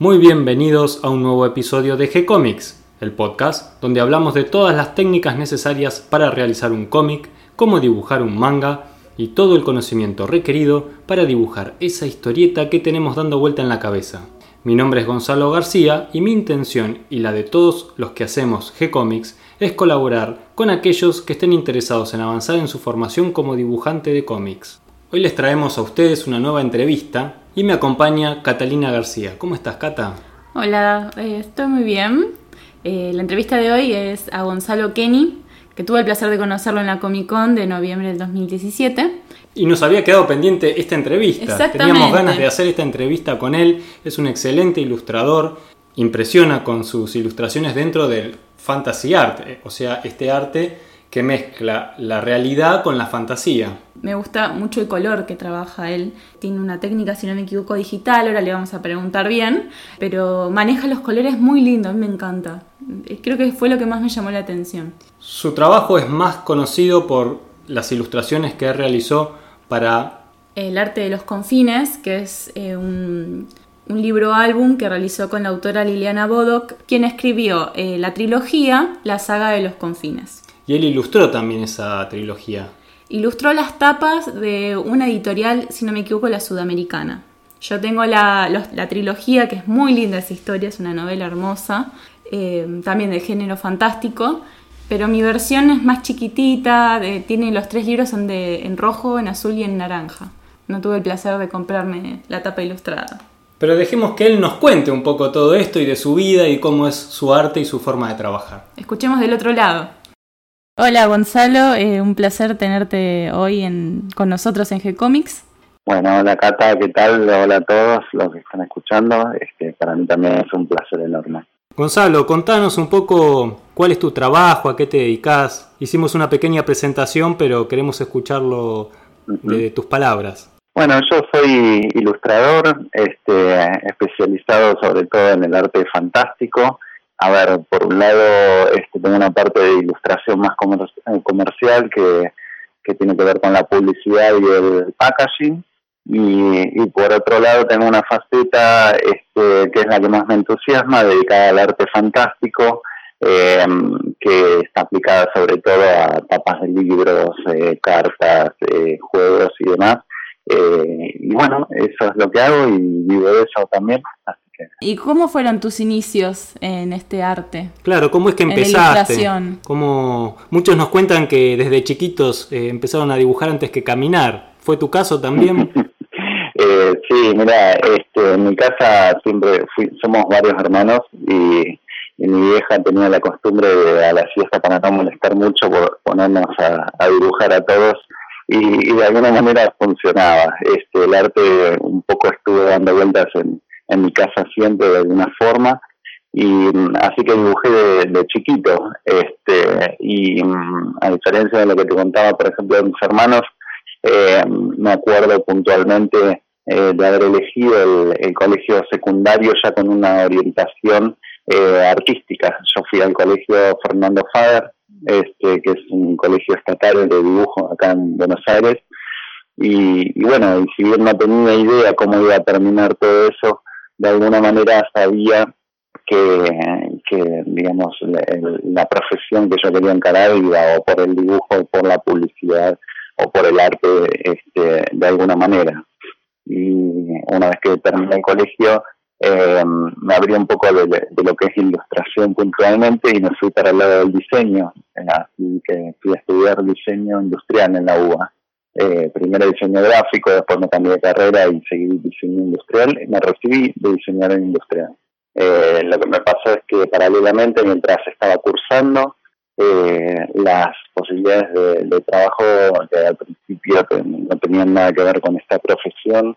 Muy bienvenidos a un nuevo episodio de G-Comics, el podcast donde hablamos de todas las técnicas necesarias para realizar un cómic, cómo dibujar un manga y todo el conocimiento requerido para dibujar esa historieta que tenemos dando vuelta en la cabeza. Mi nombre es Gonzalo García y mi intención y la de todos los que hacemos G-Comics es colaborar con aquellos que estén interesados en avanzar en su formación como dibujante de cómics. Hoy les traemos a ustedes una nueva entrevista y me acompaña Catalina García. ¿Cómo estás, Cata? Hola, eh, estoy muy bien. Eh, la entrevista de hoy es a Gonzalo Kenny, que tuve el placer de conocerlo en la Comic Con de noviembre del 2017. Y nos había quedado pendiente esta entrevista. Teníamos ganas de hacer esta entrevista con él. Es un excelente ilustrador. Impresiona con sus ilustraciones dentro del fantasy art, eh, o sea, este arte que mezcla la realidad con la fantasía. Me gusta mucho el color que trabaja él. Tiene una técnica, si no me equivoco, digital, ahora le vamos a preguntar bien, pero maneja los colores muy lindo, a mí me encanta. Creo que fue lo que más me llamó la atención. Su trabajo es más conocido por las ilustraciones que realizó para... El arte de los confines, que es eh, un, un libro álbum que realizó con la autora Liliana Bodoc, quien escribió eh, la trilogía La saga de los confines. Y él ilustró también esa trilogía. Ilustró las tapas de una editorial, si no me equivoco, la sudamericana. Yo tengo la, trilogía, que es muy linda esa historia, es una novela hermosa, eh, también de género fantástico, pero mi versión es más chiquitita, tiene los tres libros son de, en rojo, en azul y en naranja. No tuve el placer de comprarme la tapa ilustrada. Pero dejemos que él nos cuente un poco todo esto y de su vida y cómo es su arte y su forma de trabajar. Escuchemos del otro lado. Hola Gonzalo, eh, un placer tenerte hoy en, con nosotros en G-Comics. Bueno, hola Cata, ¿qué tal? Hola a todos los que están escuchando. Este, para mí también es un placer enorme. Gonzalo, contanos un poco cuál es tu trabajo, a qué te dedicas. Hicimos una pequeña presentación, pero queremos escucharlo de tus palabras. Bueno, yo soy ilustrador, este, especializado sobre todo en el arte fantástico. A ver, por un lado este, tengo una parte de ilustración más comercial que, tiene que ver con la publicidad y el packaging. Y, por otro lado tengo una faceta este, que es la que más me entusiasma, dedicada al arte fantástico, em, que está aplicada sobre todo a tapas de libros, eh, cartas, eh, juegos y demás eh, y bueno, eso es lo que hago y vivo de eso también. ¿Y cómo fueron tus inicios en este arte? Claro, ¿cómo es que empezaste? Como muchos nos cuentan que desde chiquitos eh, empezaron a dibujar antes que caminar. ¿Fue tu caso también? eh, sí, mira, este, en mi casa siempre somos varios hermanos y, mi vieja tenía la costumbre de a la siesta para no molestar mucho por ponernos a dibujar a todos y, de alguna manera funcionaba. Este, el arte un poco estuvo dando vueltas en, en mi casa siempre de alguna forma y mm, así que dibujé de, chiquito este y mm, a diferencia de lo que te contaba por ejemplo de mis hermanos eh, me acuerdo puntualmente eh, de haber elegido el, colegio secundario ya con una orientación eh, artística yo fui al colegio Fernando Fader este, que es un colegio estatal de dibujo acá en Buenos Aires. Y, bueno, y si bien no tenía idea cómo iba a terminar todo eso, de alguna manera sabía que, digamos, la, profesión que yo quería encarar iba o por el dibujo, o por la publicidad, o por el arte, este, de alguna manera. Y una vez que terminé el colegio, eh, me abrí un poco de, lo que es ilustración puntualmente y me fui para el lado del diseño, eh, así que fui a estudiar diseño industrial en la UBA. Eh, primero diseño gráfico, después me cambié de carrera y seguí diseño industrial me recibí de diseñador industrial. Eh, lo que me pasó es que paralelamente, mientras estaba cursando, las posibilidades de, trabajo que al principio no tenían nada que ver con esta profesión,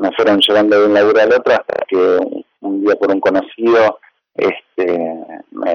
me fueron llevando de un laburo al otro hasta que un, día por un conocido este me,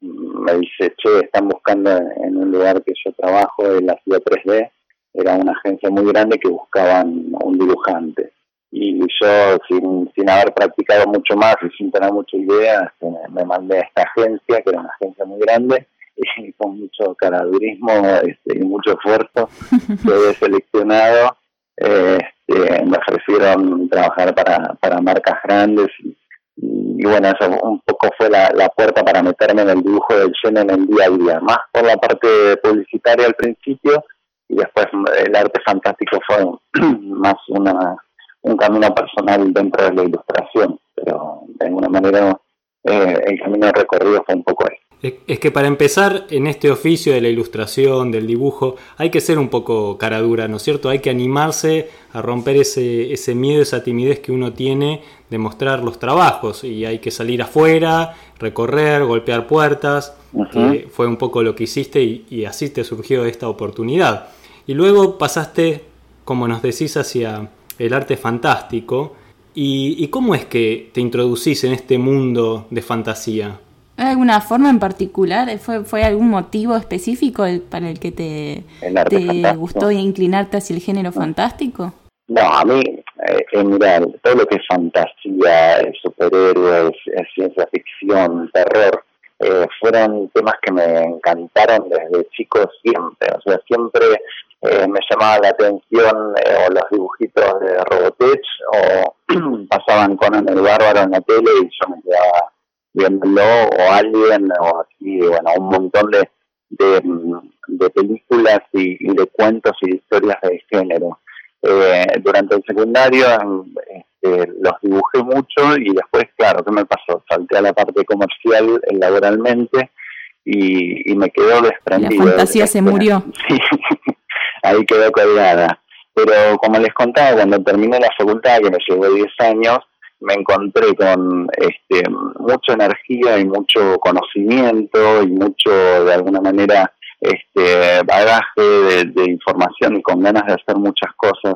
dice, che, están buscando en un lugar que yo trabajo, en la ciudad 3D, era una agencia muy grande que buscaban un dibujante. Y yo, sin, sin haber practicado mucho más y sin tener mucha idea, este, me, mandé a esta agencia, que era una agencia muy grande, y con mucho caradurismo este, y mucho esfuerzo quedé seleccionado este, me ofrecieron trabajar para, para marcas grandes y, bueno, eso un poco fue la, la, puerta para meterme en el dibujo del cine en el día a día, más por la parte publicitaria al principio y después el arte fantástico fue más una, un camino personal dentro de la ilustración, pero de alguna manera eh, el camino recorrido fue un poco eso. Es que para empezar en este oficio de la ilustración, del dibujo, hay que ser un poco cara dura, ¿no es cierto? Hay que animarse a romper ese, ese miedo, esa timidez que uno tiene de mostrar los trabajos y hay que salir afuera, recorrer, golpear puertas, que fue un poco lo que hiciste y, y, así te surgió esta oportunidad. Y luego pasaste, como nos decís, hacia el arte fantástico. ¿Y, y cómo es que te introducís en este mundo de fantasía? ¿Hay alguna forma en particular? ¿Fue, fue algún motivo específico para el que te, te gustó inclinarte hacia el género fantástico? No, a mí, eh, todo lo que es fantasía, superhéroes, ciencia ficción, terror, eh, fueron temas que me encantaron desde chico siempre. O sea, siempre eh, me llamaba la atención eh, o los dibujitos de Robotech o pasaban con el Bárbaro en la tele y yo me quedaba viéndolo o alguien o así, bueno, un montón de, de, películas y, de cuentos y de historias de género. Eh, durante el secundario este, los dibujé mucho y después, claro, ¿qué me pasó? Salté a la parte comercial eh, laboralmente y, me quedó desprendido. La fantasía se murió. Sí, ahí quedó colgada. Pero como les contaba, cuando terminé la facultad, que me llevó 10 años, me encontré con este, mucha energía y mucho conocimiento y mucho, de alguna manera, este, bagaje de, información y con ganas de hacer muchas cosas.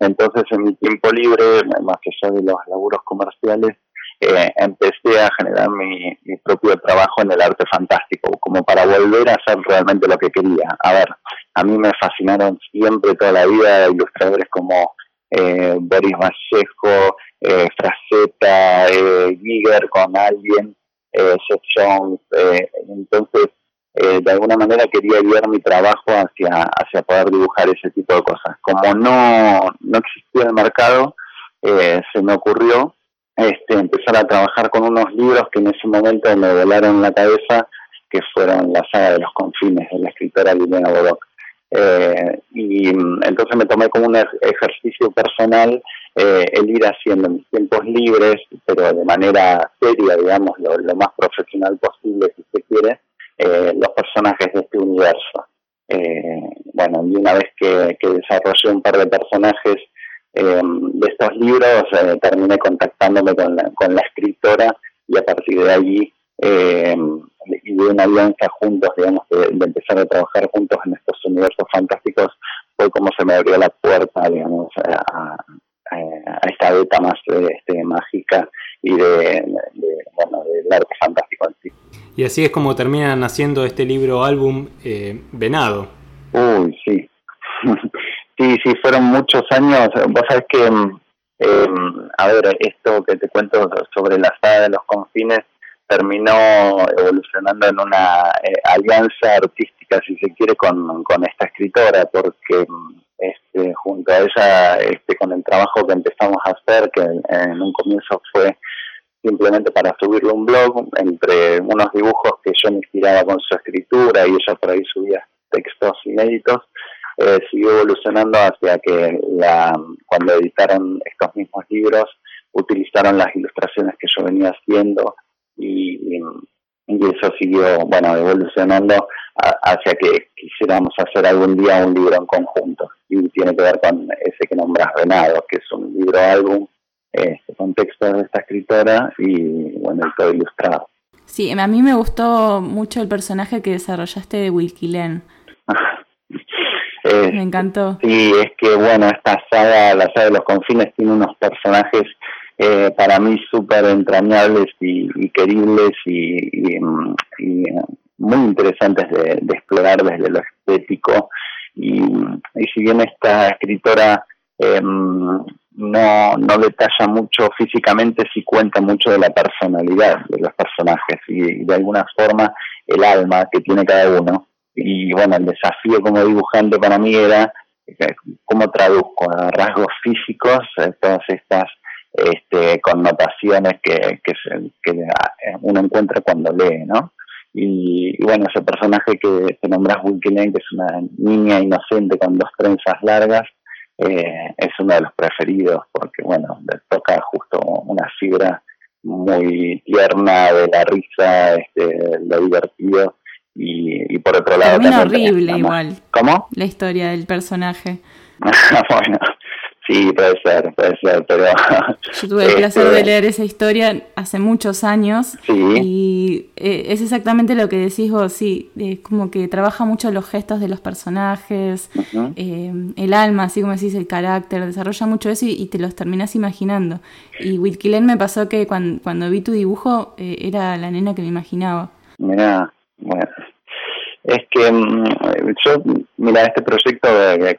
Entonces, en mi tiempo libre, más que allá de los laburos comerciales, eh, empecé a generar mi, propio trabajo en el arte fantástico, como para volver a hacer realmente lo que quería. A ver, a mí me fascinaron siempre toda la vida ilustradores como eh, Boris Vallejo, eh, Fraceta, eh, Giger con alguien, eh, Seth Jones, eh, entonces de alguna manera quería guiar mi trabajo hacia, hacia poder dibujar ese tipo de cosas. Como no, no existía el mercado, se me ocurrió este, empezar a trabajar con unos libros que en ese momento me volaron la cabeza, que fueron la saga de los confines de la escritora Liliana Bodoc. Eh, y mm, entonces me tomé como un ejercicio personal eh, el ir haciendo mis tiempos libres, pero de manera seria, digamos, lo, más profesional posible, si se quiere, eh, los personajes de este universo. Eh, bueno, y una vez que, que, desarrollé un par de personajes eh, de estos libros, terminé contactándome con la, con la escritora y a partir de allí y de una alianza juntos, digamos, de, de, empezar a trabajar juntos en estos universos fantásticos, fue como se me abrió la puerta, digamos, a, a esta beta más este, mágica y de, bueno, del arte fantástico en sí. Y así es como termina naciendo este libro álbum eh, Venado. Uy, sí. sí, sí, fueron muchos años. Vos sabés que, eh, a ver, esto que te cuento sobre la saga de los confines terminó evolucionando en una eh, alianza artística, si se quiere, con, con esta escritora, porque este, junto a ella, este, con el trabajo que empezamos a hacer, que en, un comienzo fue simplemente para subirle un blog, entre unos dibujos que yo me inspiraba con su escritura y ella por ahí subía textos inéditos, eh, siguió evolucionando hacia que la, cuando editaron estos mismos libros utilizaron las ilustraciones que yo venía haciendo y, y eso siguió, bueno, evolucionando hacia que quisiéramos hacer algún día un libro en conjunto y tiene que ver con ese que nombras Venado, que es un libro álbum este, con textos de esta escritora y bueno, el todo ilustrado. Sí, a mí me gustó mucho el personaje que desarrollaste de Wilkilen. me encantó. Sí, es que bueno, esta saga, la saga de los confines, tiene unos personajes eh, para mí súper entrañables y, y, queribles y, y muy interesantes de, explorar desde lo estético. Y, si bien esta escritora eh, no, no detalla mucho físicamente, sí cuenta mucho de la personalidad de los personajes y de alguna forma el alma que tiene cada uno. Y bueno, el desafío como dibujante para mí era cómo traduzco rasgos físicos todas estas este, connotaciones que, que, uno encuentra cuando lee, ¿no? Y, bueno, ese personaje que te nombras, Lane, que es una niña inocente con dos trenzas largas, eh, es uno de los preferidos porque, bueno, le toca justo una fibra muy tierna de la risa, este, lo divertido. Y, y por otro lado... También horrible igual. ¿Cómo? La historia del personaje. bueno, Sí, puede ser, puede ser, pero... Yo tuve el placer de leer esa historia hace muchos años y eh, es exactamente lo que decís vos, sí, es como que trabaja mucho los gestos de los personajes, eh, el alma, así como decís, el carácter, desarrolla mucho eso y, te los terminás imaginando. Y Wilkilen me pasó que cuando, cuando vi tu dibujo eh, era la nena que me imaginaba. Mira, bueno, es que mm, yo, mira, este proyecto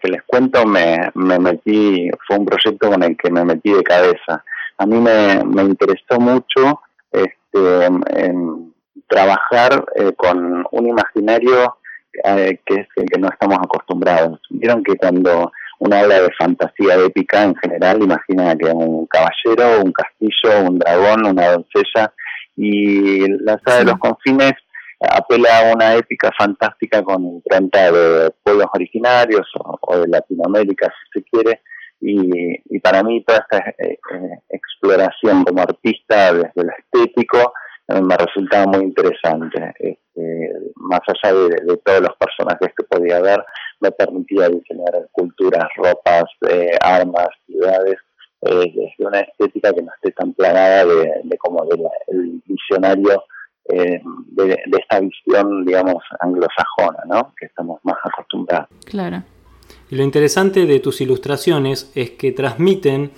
que les cuento me, me metí, fue un proyecto con el que me metí de cabeza. A mí me, me interesó mucho este, en trabajar eh, con un imaginario eh, que es el que no estamos acostumbrados. Vieron que cuando uno habla de fantasía épica en general, imagina que un caballero, un castillo, un dragón, una doncella, y la saga de los confines apela a una épica fantástica con impronta de pueblos originarios o, de Latinoamérica, si se quiere, y, para mí toda esta eh, eh, exploración como artista desde lo estético eh, me resultaba muy interesante. Este, más allá de, todos los personajes que podía haber, me permitía diseñar culturas, ropas, armas, ciudades, desde una estética que no esté tan plagada de, como del visionario eh, de, esta visión, digamos, anglosajona, ¿no? Que estamos más acostumbrados. Claro. Y lo interesante de tus ilustraciones es que transmiten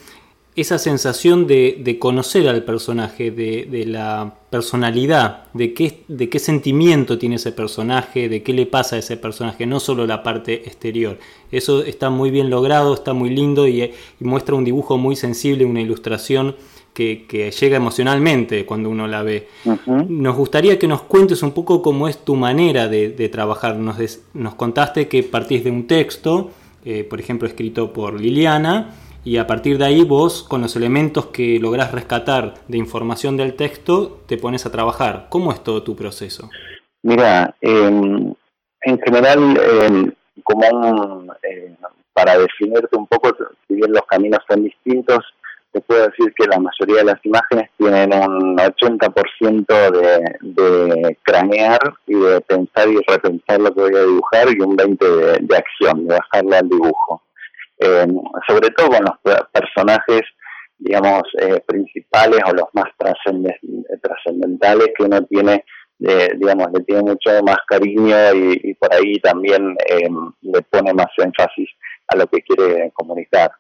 esa sensación de, conocer al personaje, de, la personalidad, de qué, de qué sentimiento tiene ese personaje, de qué le pasa a ese personaje, no solo la parte exterior. Eso está muy bien logrado, está muy lindo y, y muestra un dibujo muy sensible, una ilustración que, llega emocionalmente cuando uno la ve. Nos gustaría que nos cuentes un poco cómo es tu manera de, trabajar. Nos, nos, contaste que partís de un texto, eh, por ejemplo, escrito por Liliana, y a partir de ahí vos, con los elementos que lográs rescatar de información del texto, te pones a trabajar. ¿Cómo es todo tu proceso? Mira, em, en general, em, como eh, para definirte un poco, si bien los caminos son distintos, te puedo decir que la mayoría de las imágenes tienen un 80% de, de cranear y de pensar y repensar lo que voy a dibujar y un 20% de, acción, de bajarle al dibujo. Eh, sobre todo con los personajes, digamos, eh, principales o los más trascendentales que uno tiene, eh, digamos, le tiene mucho más cariño y, por ahí también le pone más énfasis a lo que quiere comunicar.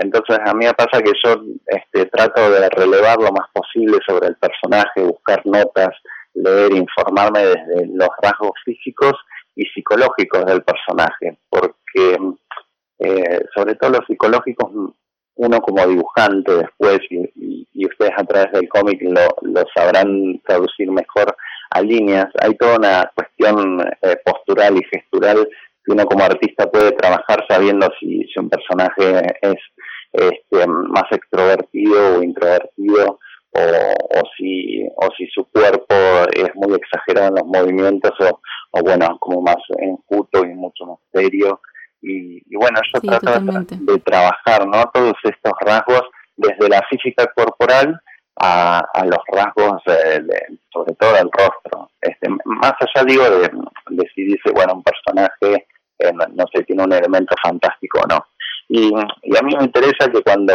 Entonces a mí me pasa que yo este, trato de relevar lo más posible sobre el personaje, buscar notas, leer, informarme desde los rasgos físicos y psicológicos del personaje, porque eh, sobre todo los psicológicos uno como dibujante después y, ustedes a través del cómic lo, sabrán traducir mejor a líneas, hay toda una cuestión eh, postural y gestural que uno como artista puede trabajar sabiendo si un personaje es este, más extrovertido o introvertido o, o, si, o si su cuerpo es muy exagerado en los movimientos o, o bueno, como más enjuto y mucho más serio. Y, bueno, yo trato de, trabajar ¿no? todos estos rasgos desde la física corporal a, a los rasgos, sobre todo del rostro. Este, más allá, digo, de, de si dice, bueno, un personaje, eh, no sé, tiene un elemento fantástico o no. Y, a mí me interesa que cuando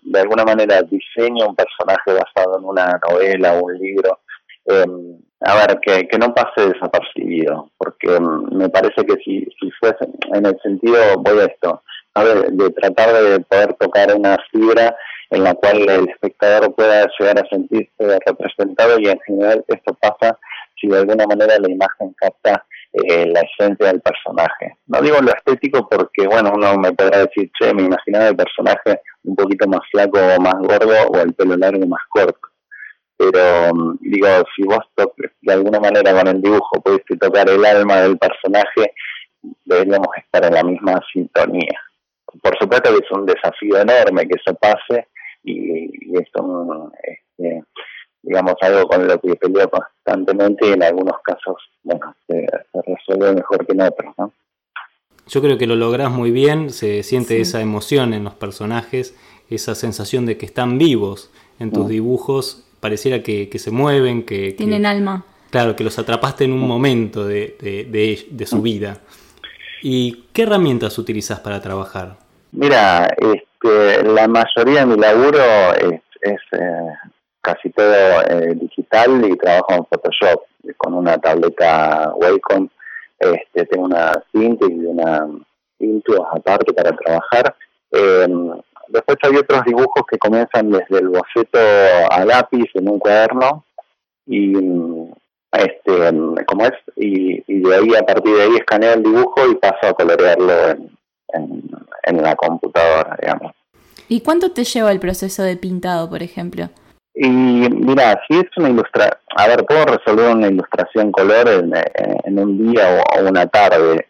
de alguna manera diseño un personaje basado en una novela o un libro, em, a ver, que, que no pase desapercibido, porque em, me parece que si, si fuese en el sentido, voy a esto, a ver, de tratar de poder tocar una fibra en la cual el espectador pueda llegar a sentirse representado y en general esto pasa si de alguna manera la imagen capta eh, la esencia del personaje. No digo lo estético porque, bueno, uno me podrá decir, che, me imaginaba el personaje un poquito más flaco o más gordo o el pelo largo más corto. Pero, mm, digo, si vos de alguna manera con el dibujo pudiste tocar el alma del personaje, deberíamos estar en la misma sintonía. por supuesto que es un desafío enorme que eso pase y, y es este, digamos, algo con lo que peleo constantemente y en algunos casos, bueno, se, resuelve mejor que en otros, ¿no? Yo creo que lo logras muy bien, se siente esa emoción en los personajes, esa sensación de que están vivos en tus mm. dibujos, pareciera que, se mueven, que... Tienen alma. Claro, que los atrapaste en un momento de, de, su vida. ¿Y qué herramientas utilizas para trabajar? Mira, este, la mayoría de mi laburo es, eh, casi todo eh, digital y trabajo en Photoshop con una tableta Wacom. Este, tengo una Cintiq y una Intuos aparte para trabajar. Em, después hay otros dibujos que comienzan desde el boceto a lápiz en un cuaderno y este como es y, de ahí a partir de ahí escaneo el dibujo y paso a colorearlo en, en, la computadora digamos ¿Y cuánto te lleva el proceso de pintado, por ejemplo? Y mira, si es una ilustración, a ver, puedo resolver una ilustración color en, un día o, una tarde.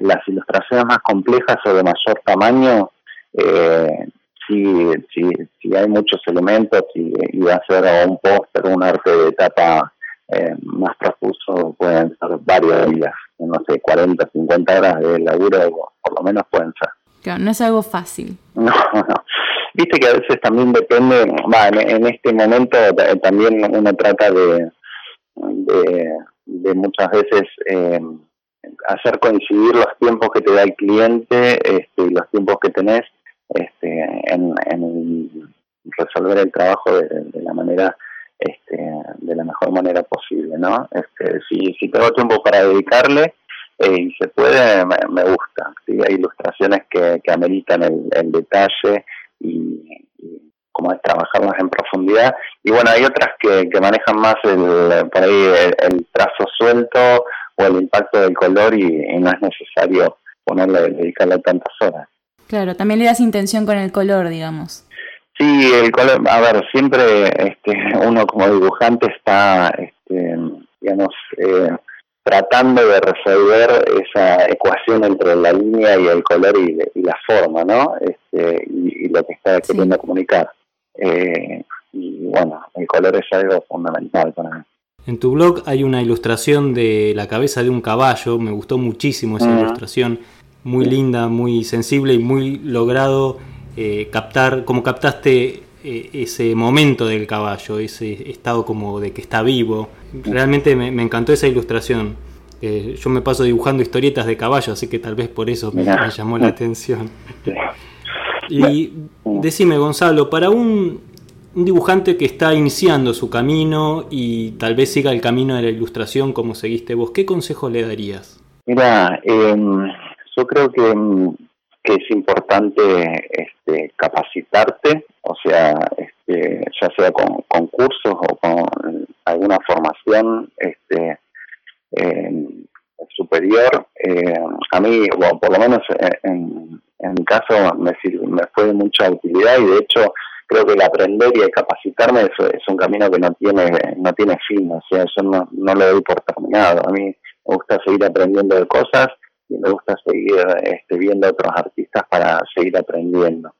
las ilustraciones más complejas o de mayor tamaño, eh, si, si, hay muchos elementos y, y va a ser un póster, un arte de tapa eh, más profuso pueden ser varios días, no sé, 40, 50 horas de laburo, por lo menos pueden ser. Claro, no es algo fácil. No, no. Viste que a veces también depende, va, en, este momento también uno trata de, de, muchas veces eh, hacer coincidir los tiempos que te da el cliente este, y los tiempos que tenés este, en, en resolver el trabajo de la manera este, de la mejor manera posible, ¿no? Este, si, si tengo tiempo para dedicarle eh, y se puede, me, gusta. Hay ilustraciones que, que ameritan el, detalle y, como es trabajarlas en profundidad. Y bueno, hay otras que, que manejan más el, por ahí el, trazo suelto o el impacto del color y, no es necesario ponerle, dedicarle tantas horas. Claro, también le das intención con el color, digamos. Sí, el color, a ver, siempre este, uno como dibujante está, este, digamos, eh, tratando de resolver esa ecuación entre la línea y el color y, la forma, ¿no? Este, y, lo que está queriendo comunicar. Eh, y bueno, el color es algo fundamental para mí. En tu blog hay una ilustración de la cabeza de un caballo, me gustó muchísimo esa ilustración, muy linda, muy sensible y muy logrado eh, captar, como captaste ese momento del caballo, ese estado como de que está vivo. Realmente me, encantó esa ilustración. Eh, yo me paso dibujando historietas de caballo, así que tal vez por eso me, llamó la atención. Y decime, Gonzalo, para un, dibujante que está iniciando su camino y tal vez siga el camino de la ilustración como seguiste vos, ¿qué consejo le darías? Mira, em, yo creo que em, que es importante este, capacitarte, o sea, este, ya sea con, cursos o con alguna formación este, superior. Eh, a mí, por lo menos en, mi caso, me, me fue de mucha utilidad y de hecho creo que el aprender y el capacitarme es, es, un camino que no tiene no tiene fin, o sea, yo no, no lo doy por terminado. A mí me gusta seguir aprendiendo de cosas y me gusta seguir este, viendo a otros artistas para seguir aprendiendo.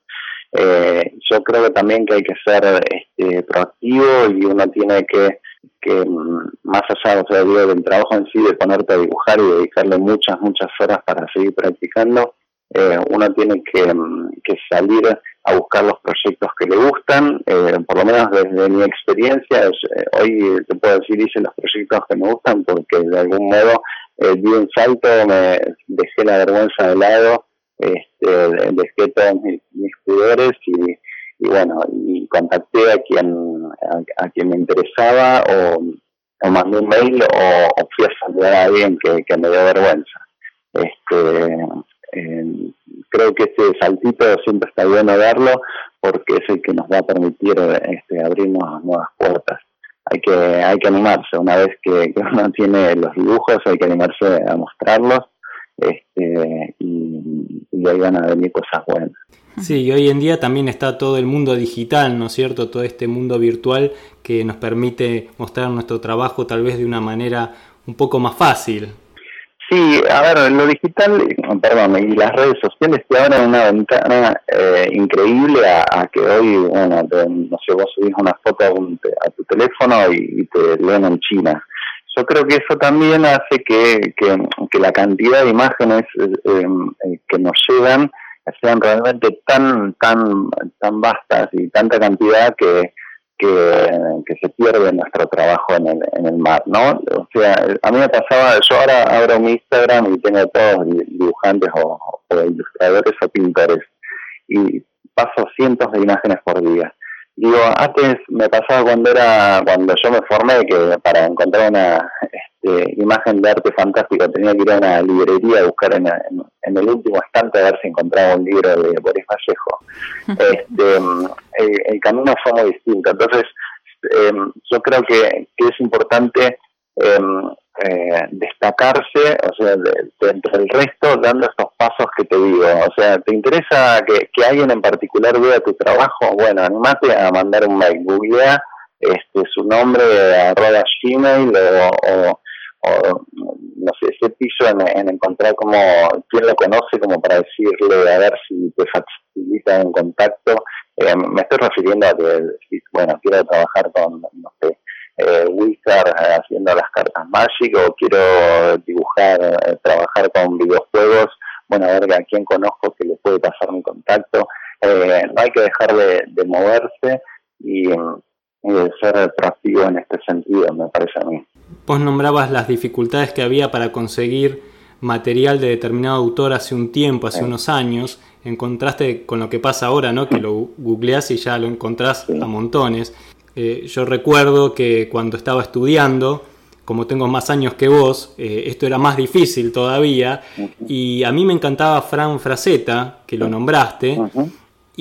Eh, yo creo también que hay que ser este, proactivo y uno tiene que, que mm, más allá o sea, del trabajo en sí, de ponerte a dibujar y dedicarle muchas, muchas horas para seguir practicando, eh, uno tiene que, mm, que, salir a buscar los proyectos que le gustan, eh, por lo menos desde mi experiencia, hoy te puedo decir hice los proyectos que me gustan porque de algún modo eh, di un salto, me dejé la vergüenza de lado, este, dejé todos mis, pudores y, bueno, y contacté a quien a, quien me interesaba o, o, mandé un mail o, fui a saludar a alguien que, me dio vergüenza. Este, creo que este saltito siempre está bueno darlo porque es el que nos va a permitir este, abrirnos nuevas puertas hay que, hay que animarse. Una vez que, uno tiene los dibujos, hay que animarse a mostrarlos este, y, y ahí van a venir cosas buenas. Sí, y hoy en día también está todo el mundo digital, ¿no es cierto? Todo este mundo virtual que nos permite mostrar nuestro trabajo tal vez de una manera un poco más fácil. Sí, a ver, lo digital, perdón, y las redes sociales te abren una ventana eh, increíble a, que hoy, bueno, no sé, vos subís una foto a, tu teléfono y, te leen en China. Yo creo que eso también hace que, que, la cantidad de imágenes eh, eh, que nos llegan sean realmente tan, tan, tan vastas y tanta cantidad que, que, se pierde nuestro trabajo en el, en el mar, ¿no? O sea, a mí me pasaba, yo ahora abro mi Instagram y tengo todos dibujantes o, ilustradores o pintores y paso cientos de imágenes por día. Digo, antes me pasaba cuando era, cuando yo me formé, que para encontrar una este, imagen de arte fantástico tenía que ir a una librería a buscar en, en, el último estante a ver si encontraba un libro de Boris Vallejo. Este, el, camino fue muy distinto. Entonces, em, yo creo que, es importante em, eh, destacarse, o sea, dentro del resto, dando estos pasos que te digo. O sea, ¿te interesa que, que alguien en particular vea tu trabajo? Bueno, animate a mandar un mail, googlea este, su nombre, arroba Gmail o, o no sé, ese piso en, encontrar como quién lo conoce como para decirle a ver si te facilita un contacto. Eh, me estoy refiriendo a que, bueno, quiero trabajar con, no sé, eh, Wizard eh, haciendo las cartas Magic o quiero dibujar, eh, trabajar con videojuegos, bueno, a ver a quién conozco que le puede pasar mi contacto. no hay que dejar de, moverse y, y de ser proactivo en este sentido, me parece a mí. Vos nombrabas las dificultades que había para conseguir material de determinado autor hace un tiempo, hace unos años, en contraste con lo que pasa ahora, ¿no? Que lo googleás y ya lo encontrás a montones. Eh, yo recuerdo que cuando estaba estudiando, como tengo más años que vos, eh, esto era más difícil todavía, y a mí me encantaba Fran Fraceta, que lo nombraste,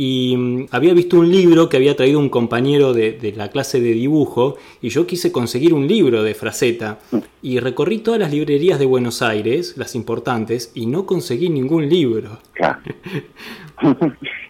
y mm, había visto un libro que había traído un compañero de, la clase de dibujo y yo quise conseguir un libro de Fraceta y recorrí todas las librerías de Buenos Aires, las importantes, y no conseguí ningún libro.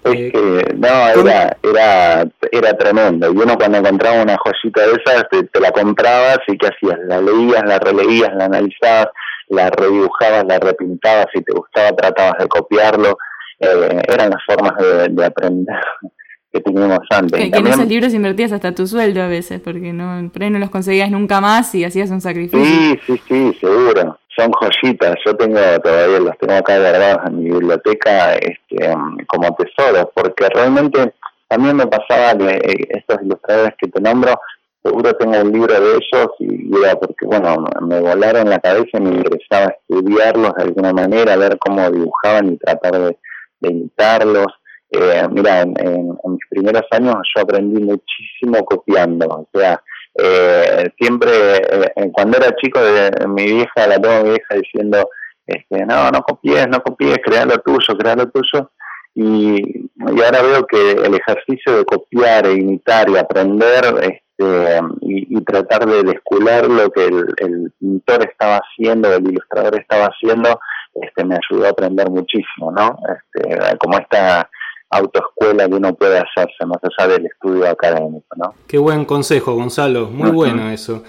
Eh, no, era, era, era tremendo. Y uno cuando encontraba una joyita de esas, te, la comprabas y ¿qué hacías? La leías, la releías, la analizabas, la redibujabas, la repintabas, si te gustaba tratabas de copiarlo eh, eran las formas de, aprender que teníamos antes. Que, en esos libros invertías hasta tu sueldo a veces, porque no, por ahí no los conseguías nunca más y hacías un sacrificio. Sí, sí, sí, seguro. Son joyitas. Yo tengo todavía, los tengo acá guardados en mi biblioteca este, como tesoros, porque realmente a mí me pasaba que eh, estos ilustradores que te nombro, seguro tengo un libro de ellos y era porque, bueno, me volaron la cabeza y me interesaba estudiarlos de alguna manera, ver cómo dibujaban y tratar de de imitarlos. Eh, mira, en, mis primeros años yo aprendí muchísimo copiando, o sea, eh, siempre, eh, cuando era chico, de, mi vieja, la tengo mi vieja diciendo, este, no, no copies, no copies, crea lo tuyo, crea lo tuyo. Y, y ahora veo que el ejercicio de copiar e imitar y aprender este, y, tratar de descular lo que el, el pintor estaba haciendo, el ilustrador estaba haciendo, este, me ayudó a aprender muchísimo, ¿no? Este, como esta autoescuela que uno puede hacerse más allá del estudio académico, ¿no? Qué buen consejo, Gonzalo, muy bueno eso.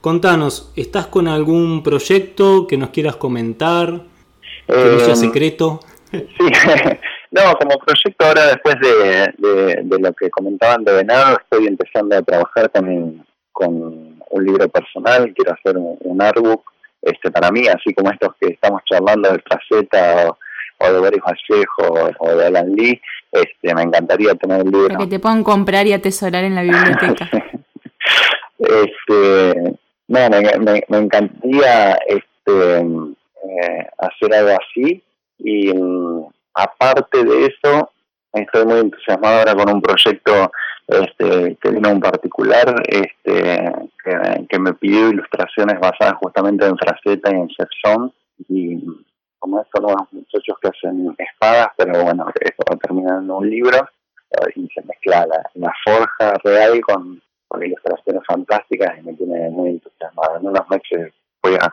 Contanos, ¿estás con algún proyecto que nos quieras comentar? Que no sea em, secreto. Sí, no, como proyecto ahora después de, lo que comentaban de Venado, estoy empezando a trabajar con, con un libro personal, quiero hacer un artbook este, para mí, así como estos que estamos charlando de Traceta o, de Boris Vallejo o, de Alan Lee, este, me encantaría tener un libro. Para que te puedan comprar y atesorar en la biblioteca. este, no, me, me, encantaría este, eh, hacer algo así y mm, aparte de eso, estoy muy entusiasmado ahora con un proyecto este, que vino en particular, este, que, me pidió ilustraciones basadas justamente en Fraceta y en Sepson, y como son unos muchachos que hacen espadas, pero bueno, eso va terminando en un libro, y se mezcla la, forja real con, con ilustraciones fantásticas y me tiene muy entusiasmado. En unos meses voy a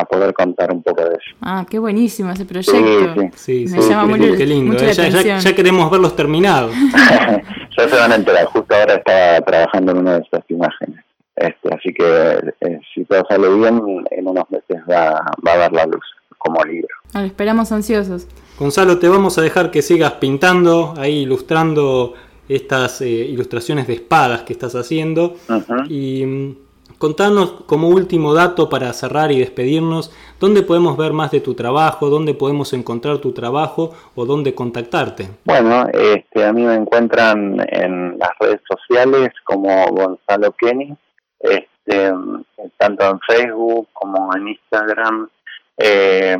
a poder contar un poco de eso. Ah, qué buenísimo ese proyecto. Sí, sí, Me llama muy, qué lindo. ¿eh? Ya, queremos verlos terminados. ya se van a enterar. Justo ahora estaba trabajando en una de estas imágenes. Este, así que eh, si todo sale bien, en unos meses va, va a dar la luz. como libro. Lo esperamos ansiosos. Gonzalo, te vamos a dejar que sigas pintando, ahí ilustrando estas eh, ilustraciones de espadas que estás haciendo. Y mm, contanos como último dato para cerrar y despedirnos, ¿dónde podemos ver más de tu trabajo? ¿Dónde podemos encontrar tu trabajo o dónde contactarte? Bueno, este, a mí me encuentran en las redes sociales como Gonzalo Kenny, este, tanto en Facebook como en Instagram. Eh,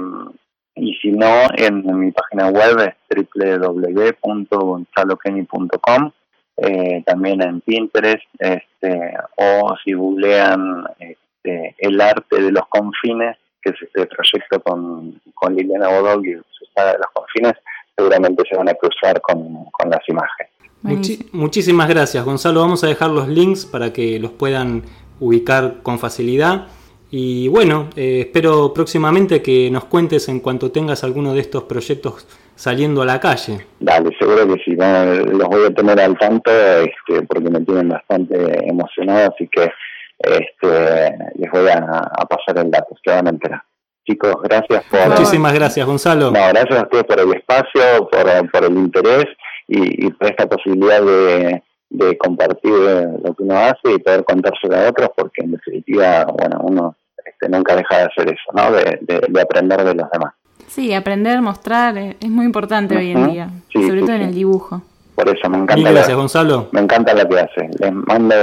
y si no, en, mi página web es www.gonzalokenny.com, eh, también en Pinterest, este, o si googlean este, el arte de los confines, que es este proyecto con, con Liliana Bodog y su de los confines, seguramente se van a cruzar con, las imágenes. muchísimas gracias, Gonzalo. Vamos a dejar los links para que los puedan ubicar con facilidad. Y bueno, eh, espero próximamente que nos cuentes en cuanto tengas alguno de estos proyectos saliendo a la calle. Dale, seguro que sí, los voy a tener al tanto este, porque me tienen bastante emocionado, así que este, les voy a, pasar el dato, se van a enterar. Chicos, gracias por... Muchísimas gracias, Gonzalo. No, gracias a ustedes por el espacio, por, por el interés y, y por esta posibilidad de de compartir lo que uno hace y poder contárselo a otros, porque en definitiva, bueno, uno este, nunca deja de hacer eso, ¿no? De, aprender de los demás. Sí, aprender, mostrar, eh, es muy importante hoy en día, sobre todo en el dibujo. Por eso me encanta. gracias, Gonzalo. Me encanta lo que hace. Les mando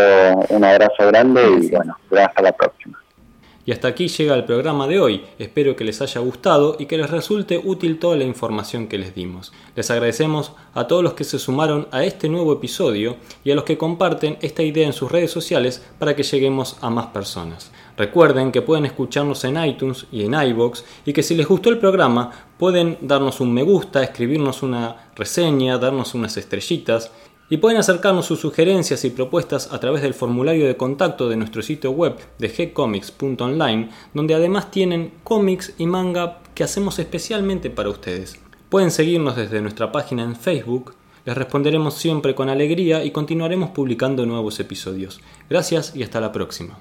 un abrazo grande y bueno, hasta la próxima. Y hasta aquí llega el programa de hoy. Espero que les haya gustado y que les resulte útil toda la información que les dimos. Les agradecemos a todos los que se sumaron a este nuevo episodio y a los que comparten esta idea en sus redes sociales para que lleguemos a más personas. Recuerden que pueden escucharnos en iTunes y en iBox y que si les gustó el programa pueden darnos un me gusta, escribirnos una reseña, darnos unas estrellitas y pueden acercarnos sus sugerencias y propuestas a través del formulario de contacto de nuestro sitio web de gcomics.online, donde además tienen cómics y manga que hacemos especialmente para ustedes. Pueden seguirnos desde nuestra página en Facebook, les responderemos siempre con alegría y continuaremos publicando nuevos episodios. Gracias y hasta la próxima.